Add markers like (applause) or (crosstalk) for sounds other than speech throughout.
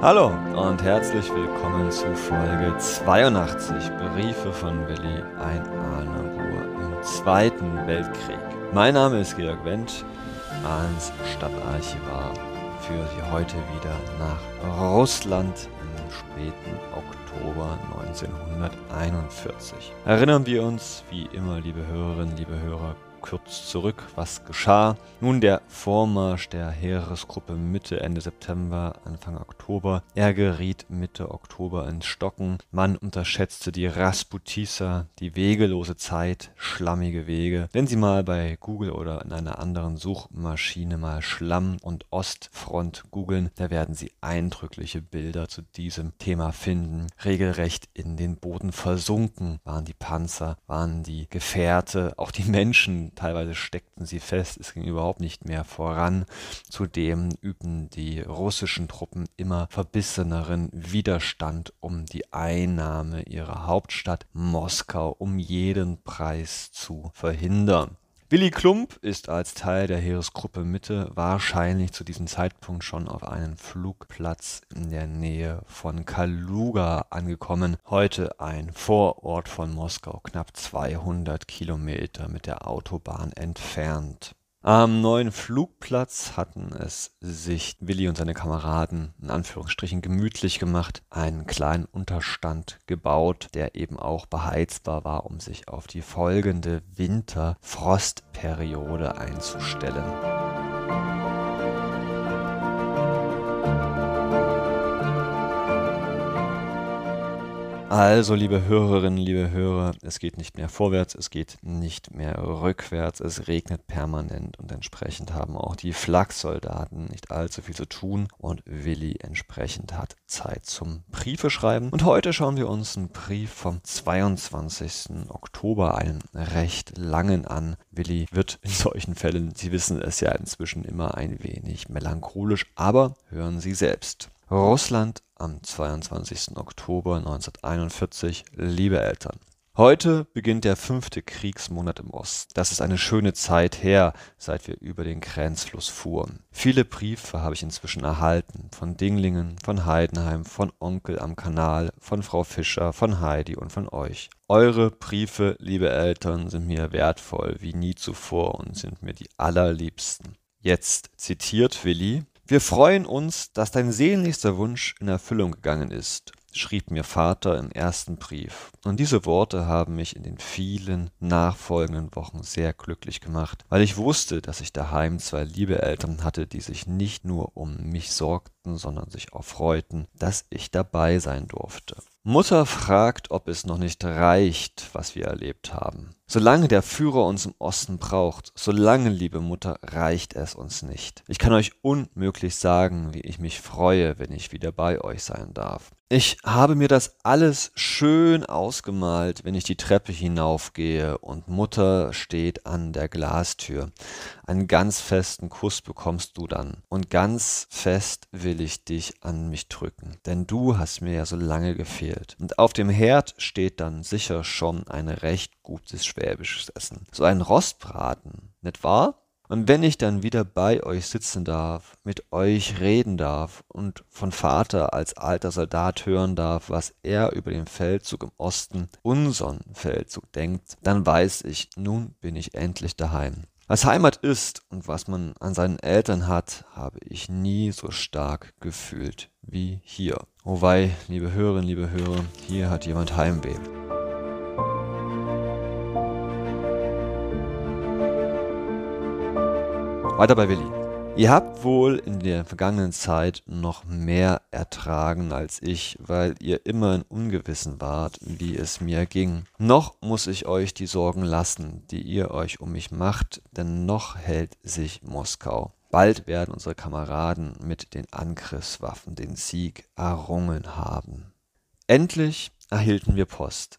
Hallo und herzlich willkommen zu Folge 82 Briefe von Willi, ein Ahnenruhr im Zweiten Weltkrieg. Mein Name ist Georg Wendt, ans Stadtarchivar, führe Sie heute wieder nach Russland im späten Oktober 1941. Erinnern wir uns, wie immer, liebe Hörerinnen, liebe Hörer, kurz zurück, was geschah. Nun der Vormarsch der Heeresgruppe Mitte, Ende September, Anfang Oktober. Er geriet Mitte Oktober ins Stocken. Man unterschätzte die Rasputissa, die wegelose Zeit, schlammige Wege. Wenn Sie mal bei Google oder in einer anderen Suchmaschine mal Schlamm und Ostfront googeln, da werden Sie eindrückliche Bilder zu diesem Thema finden. Regelrecht in den Boden versunken waren die Panzer, waren die Gefährte, auch die Menschen teilweise steckten sie fest, es ging überhaupt nicht mehr voran. Zudem übten die russischen Truppen immer verbisseneren Widerstand um die Einnahme ihrer Hauptstadt Moskau um jeden Preis zu verhindern. Willy Klump ist als Teil der Heeresgruppe Mitte wahrscheinlich zu diesem Zeitpunkt schon auf einem Flugplatz in der Nähe von Kaluga angekommen, heute ein Vorort von Moskau, knapp 200 Kilometer mit der Autobahn entfernt am neuen Flugplatz hatten es sich Willi und seine Kameraden in Anführungsstrichen gemütlich gemacht, einen kleinen Unterstand gebaut, der eben auch beheizbar war, um sich auf die folgende Winterfrostperiode einzustellen. Also, liebe Hörerinnen, liebe Hörer, es geht nicht mehr vorwärts, es geht nicht mehr rückwärts, es regnet permanent und entsprechend haben auch die Flaksoldaten nicht allzu viel zu tun und Willi entsprechend hat Zeit zum Briefe schreiben. Und heute schauen wir uns einen Brief vom 22. Oktober, einen recht langen an. Willi wird in solchen Fällen, Sie wissen es ja inzwischen immer ein wenig melancholisch, aber hören Sie selbst. Russland am 22. Oktober 1941. Liebe Eltern, Heute beginnt der fünfte Kriegsmonat im Osten. Das ist eine schöne Zeit her, seit wir über den Grenzfluss fuhren. Viele Briefe habe ich inzwischen erhalten. Von Dinglingen, von Heidenheim, von Onkel am Kanal, von Frau Fischer, von Heidi und von euch. Eure Briefe, liebe Eltern, sind mir wertvoll wie nie zuvor und sind mir die allerliebsten. Jetzt zitiert Willi wir freuen uns, dass dein sehnlichster Wunsch in Erfüllung gegangen ist, schrieb mir Vater im ersten Brief. Und diese Worte haben mich in den vielen nachfolgenden Wochen sehr glücklich gemacht, weil ich wusste, dass ich daheim zwei liebe Eltern hatte, die sich nicht nur um mich sorgten, sondern sich auch freuten, dass ich dabei sein durfte. Mutter fragt, ob es noch nicht reicht, was wir erlebt haben. Solange der Führer uns im Osten braucht, solange, liebe Mutter, reicht es uns nicht. Ich kann euch unmöglich sagen, wie ich mich freue, wenn ich wieder bei euch sein darf. Ich habe mir das alles schön ausgemalt, wenn ich die Treppe hinaufgehe und Mutter steht an der Glastür. Einen ganz festen Kuss bekommst du dann und ganz fest will ich dich an mich drücken, denn du hast mir ja so lange gefehlt. Und auf dem Herd steht dann sicher schon ein recht gutes schwäbisches Essen. So ein Rostbraten, nicht wahr? Und wenn ich dann wieder bei euch sitzen darf, mit euch reden darf und von Vater als alter Soldat hören darf, was er über den Feldzug im Osten, unseren Feldzug denkt, dann weiß ich, nun bin ich endlich daheim. Was Heimat ist und was man an seinen Eltern hat, habe ich nie so stark gefühlt wie hier. Oh wei, liebe Hörerinnen, liebe Hörer, hier hat jemand Heimweh. Weiter bei Willi. Ihr habt wohl in der vergangenen Zeit noch mehr ertragen als ich, weil ihr immer in Ungewissen wart, wie es mir ging. Noch muss ich euch die Sorgen lassen, die ihr euch um mich macht, denn noch hält sich Moskau. Bald werden unsere Kameraden mit den Angriffswaffen den Sieg errungen haben. Endlich erhielten wir Post.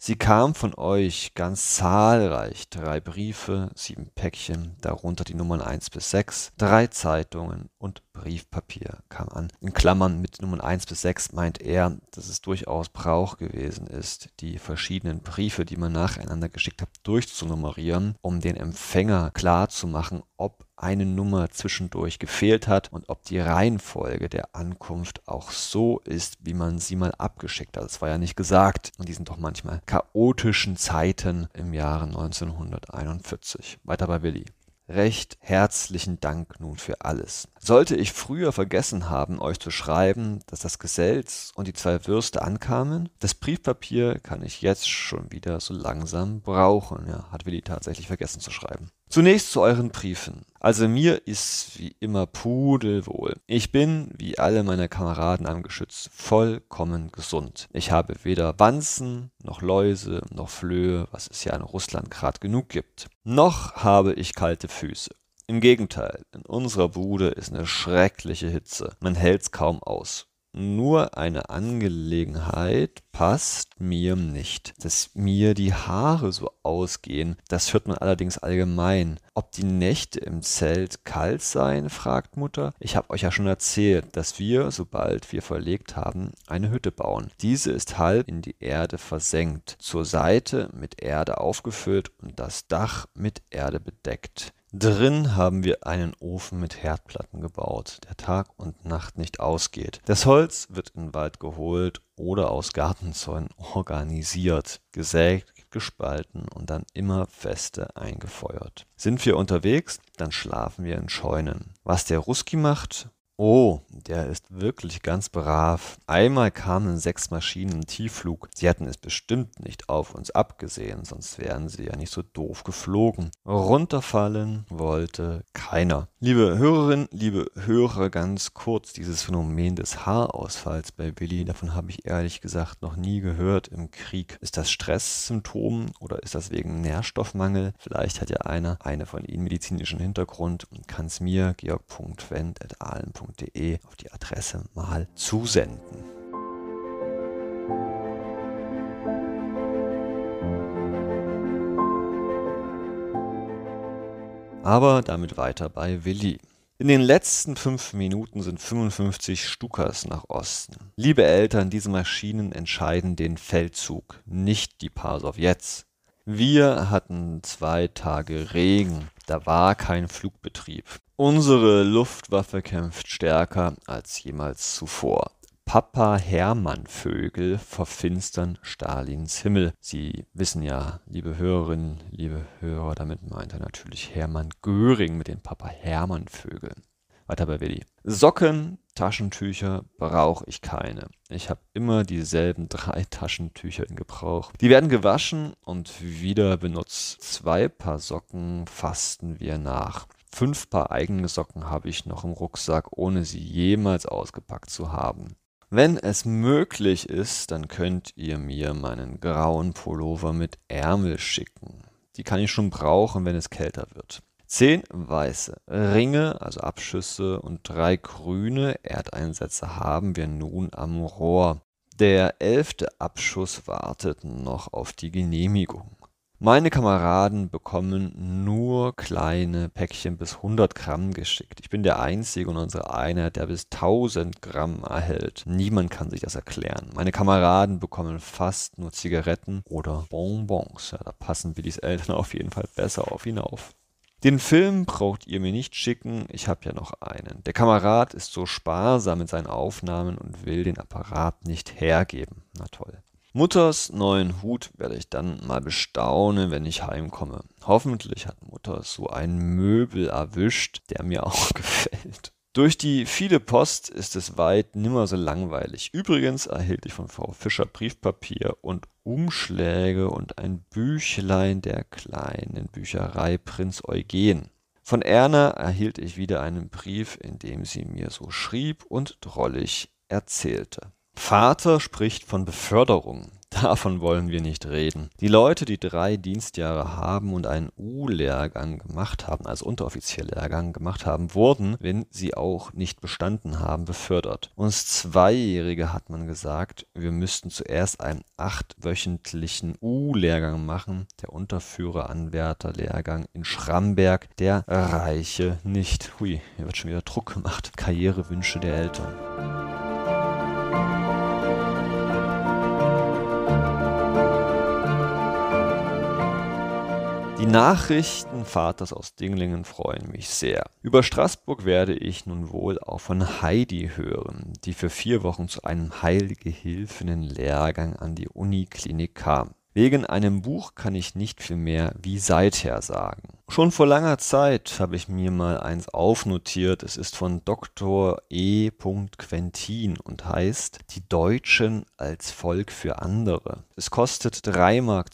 Sie kam von euch ganz zahlreich, drei Briefe, sieben Päckchen, darunter die Nummern 1 bis 6, drei Zeitungen und Briefpapier kam an. In Klammern mit Nummern 1 bis 6 meint er, dass es durchaus Brauch gewesen ist, die verschiedenen Briefe, die man nacheinander geschickt hat, durchzunummerieren, um den Empfänger klar zu machen, ob eine Nummer zwischendurch gefehlt hat und ob die Reihenfolge der Ankunft auch so ist, wie man sie mal abgeschickt hat. Das war ja nicht gesagt in diesen doch manchmal chaotischen Zeiten im Jahre 1941. Weiter bei Willi recht herzlichen Dank nun für alles. Sollte ich früher vergessen haben, euch zu schreiben, dass das Geselz und die zwei Würste ankamen, das Briefpapier kann ich jetzt schon wieder so langsam brauchen. Ja, hat Willi tatsächlich vergessen zu schreiben. Zunächst zu euren Briefen. Also mir ist wie immer pudelwohl. Ich bin, wie alle meine Kameraden am Geschütz, vollkommen gesund. Ich habe weder Wanzen, noch Läuse, noch Flöhe, was es ja in Russland grad genug gibt. Noch habe ich kalte Füße. Im Gegenteil, in unserer Bude ist eine schreckliche Hitze. Man hält's kaum aus. Nur eine Angelegenheit passt mir nicht. Dass mir die Haare so ausgehen, das hört man allerdings allgemein. Ob die Nächte im Zelt kalt seien, fragt Mutter. Ich habe euch ja schon erzählt, dass wir, sobald wir verlegt haben, eine Hütte bauen. Diese ist halb in die Erde versenkt, zur Seite mit Erde aufgefüllt und das Dach mit Erde bedeckt. Drin haben wir einen Ofen mit Herdplatten gebaut, der Tag und Nacht nicht ausgeht. Das Holz wird in den Wald geholt oder aus Gartenzäunen organisiert, gesägt, gespalten und dann immer feste eingefeuert. Sind wir unterwegs, dann schlafen wir in Scheunen. Was der Ruski macht, Oh, der ist wirklich ganz brav. Einmal kamen sechs Maschinen im Tiefflug. Sie hätten es bestimmt nicht auf uns abgesehen, sonst wären sie ja nicht so doof geflogen. Runterfallen wollte keiner. Liebe Hörerinnen, liebe Hörer, ganz kurz, dieses Phänomen des Haarausfalls bei Billy, davon habe ich ehrlich gesagt noch nie gehört im Krieg. Ist das Stresssymptom oder ist das wegen Nährstoffmangel? Vielleicht hat ja einer eine von Ihnen medizinischen Hintergrund und kann es mir, georg.wendt.ahlen.de www.ftf.de auf die Adresse mal zusenden. Aber damit weiter bei Willi. In den letzten fünf Minuten sind 55 Stukas nach Osten. Liebe Eltern, diese Maschinen entscheiden den Feldzug, nicht die Paar Sowjets. Wir hatten zwei Tage Regen, da war kein Flugbetrieb. Unsere Luftwaffe kämpft stärker als jemals zuvor. Papa Hermann-Vögel verfinstern Stalins Himmel. Sie wissen ja, liebe Hörerinnen, liebe Hörer, damit meint er natürlich Hermann Göring mit den Papa Hermann-Vögeln. Weiter bei Willi. Socken, Taschentücher brauche ich keine. Ich habe immer dieselben drei (laughs) Taschentücher in Gebrauch. Die werden gewaschen und wieder benutzt. Zwei Paar Socken fasten wir nach. Fünf Paar eigene Socken habe ich noch im Rucksack, ohne sie jemals ausgepackt zu haben. Wenn es möglich ist, dann könnt ihr mir meinen grauen Pullover mit Ärmel schicken. Die kann ich schon brauchen, wenn es kälter wird. Zehn weiße Ringe, also Abschüsse und drei grüne Erdeinsätze haben wir nun am Rohr. Der elfte Abschuss wartet noch auf die Genehmigung. Meine Kameraden bekommen nur kleine Päckchen bis 100 Gramm geschickt. Ich bin der Einzige in unserer Einheit, der bis 1000 Gramm erhält. Niemand kann sich das erklären. Meine Kameraden bekommen fast nur Zigaretten oder Bonbons. Ja, da passen Willis Eltern (laughs) auf jeden Fall besser auf ihn auf. Den Film braucht ihr mir nicht schicken, ich habe ja noch einen. Der Kamerad ist so sparsam mit seinen Aufnahmen und will den Apparat nicht hergeben. Na toll. Mutters neuen Hut werde ich dann mal bestaunen, wenn ich heimkomme. Hoffentlich hat Mutter so einen Möbel erwischt, der mir auch (laughs) gefällt. Durch die viele Post ist es weit nimmer so langweilig. Übrigens erhielt ich von Frau Fischer Briefpapier und Umschläge und ein Büchlein der kleinen Bücherei Prinz Eugen. Von Erna erhielt ich wieder einen Brief, in dem sie mir so schrieb und drollig erzählte. Vater spricht von Beförderung. Davon wollen wir nicht reden. Die Leute, die drei Dienstjahre haben und einen U-Lehrgang gemacht haben, also Unteroffizierlehrgang gemacht haben, wurden, wenn sie auch nicht bestanden haben, befördert. Uns Zweijährige hat man gesagt, wir müssten zuerst einen achtwöchentlichen U-Lehrgang machen, der Unterführer-Anwärter-Lehrgang in Schramberg, der reiche nicht. Hui, hier wird schon wieder Druck gemacht. Karrierewünsche der Eltern. Die Nachrichten Vaters aus Dinglingen freuen mich sehr. Über Straßburg werde ich nun wohl auch von Heidi hören, die für vier Wochen zu einem Heilgehilfinnen-Lehrgang an die Uniklinik kam. Wegen einem Buch kann ich nicht viel mehr wie seither sagen. Schon vor langer Zeit habe ich mir mal eins aufnotiert. Es ist von Dr. E. Quentin und heißt Die Deutschen als Volk für andere. Es kostet 3,20 Mark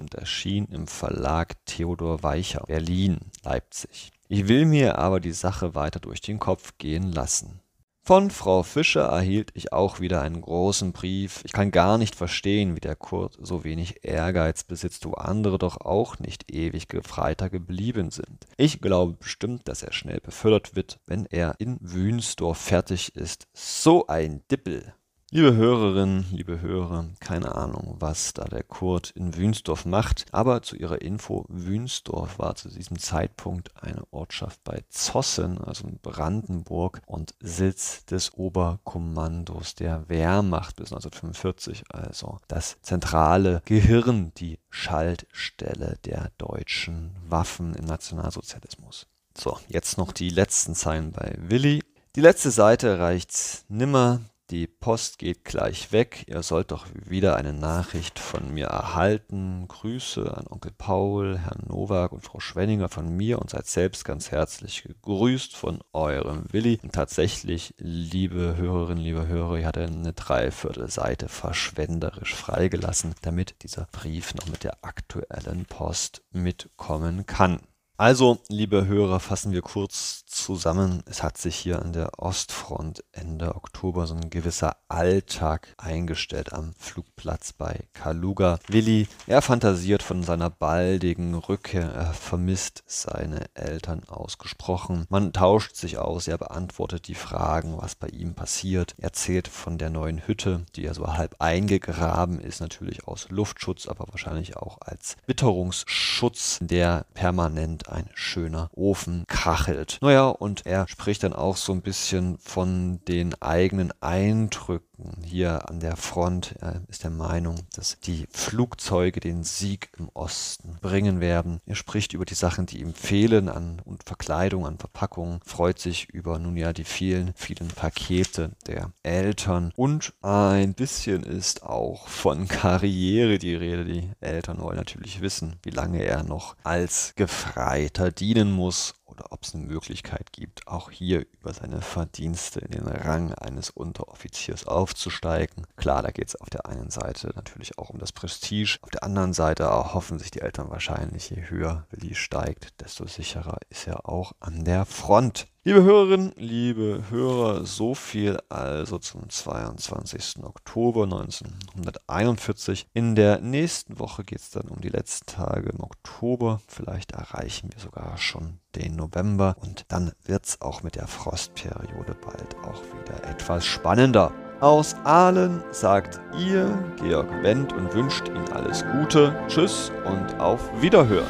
und erschien im Verlag Theodor Weicher, Berlin, Leipzig. Ich will mir aber die Sache weiter durch den Kopf gehen lassen. Von Frau Fischer erhielt ich auch wieder einen großen Brief. Ich kann gar nicht verstehen, wie der Kurt so wenig Ehrgeiz besitzt, wo andere doch auch nicht ewig Gefreiter geblieben sind. Ich glaube bestimmt, dass er schnell befördert wird, wenn er in Wünsdorf fertig ist. So ein Dippel. Liebe Hörerinnen, liebe Hörer, keine Ahnung, was da der Kurt in Wünsdorf macht, aber zu ihrer Info, Wünsdorf war zu diesem Zeitpunkt eine Ortschaft bei Zossen, also in Brandenburg und Sitz des Oberkommandos der Wehrmacht bis 1945, also das zentrale Gehirn, die Schaltstelle der deutschen Waffen im Nationalsozialismus. So, jetzt noch die letzten Zeilen bei Willi. Die letzte Seite reicht nimmer, die Post geht gleich weg. Ihr sollt doch wieder eine Nachricht von mir erhalten. Grüße an Onkel Paul, Herrn Nowak und Frau Schwenninger von mir und seid selbst ganz herzlich gegrüßt von eurem Willi. Und tatsächlich, liebe Hörerinnen, liebe Hörer, ich hatte eine Dreiviertelseite verschwenderisch freigelassen, damit dieser Brief noch mit der aktuellen Post mitkommen kann. Also, liebe Hörer, fassen wir kurz zusammen. Es hat sich hier an der Ostfront Ende Oktober so ein gewisser Alltag eingestellt am Flugplatz bei Kaluga. Willi, er fantasiert von seiner baldigen Rückkehr. Er vermisst seine Eltern ausgesprochen. Man tauscht sich aus. Er beantwortet die Fragen, was bei ihm passiert. Er erzählt von der neuen Hütte, die ja so halb eingegraben ist, natürlich aus Luftschutz, aber wahrscheinlich auch als Witterungsschutz, der permanent ein schöner Ofen kachelt. Naja, und er spricht dann auch so ein bisschen von den eigenen Eindrücken hier an der Front. Er ist der Meinung, dass die Flugzeuge den Sieg im Osten bringen werden. Er spricht über die Sachen, die ihm fehlen an und Verkleidung, an Verpackungen, freut sich über nun ja die vielen, vielen Pakete der Eltern und ein bisschen ist auch von Karriere die Rede. Die Eltern wollen natürlich wissen, wie lange er noch als Gefreiter dienen muss oder ob es eine Möglichkeit gibt, auch hier über seine Verdienste in den Rang eines Unteroffiziers aufzusteigen. Klar, da geht es auf der einen Seite natürlich auch um das Prestige, auf der anderen Seite erhoffen sich die Eltern wahrscheinlich, je höher Willi steigt, desto sicherer ist er auch an der Front. Liebe Hörerinnen, liebe Hörer, so viel also zum 22. Oktober 1941. In der nächsten Woche geht es dann um die letzten Tage im Oktober. Vielleicht erreichen wir sogar schon den November und dann wird es auch mit der Frostperiode bald auch wieder etwas spannender. Aus Aalen sagt ihr Georg Wendt und wünscht Ihnen alles Gute. Tschüss und auf Wiederhören.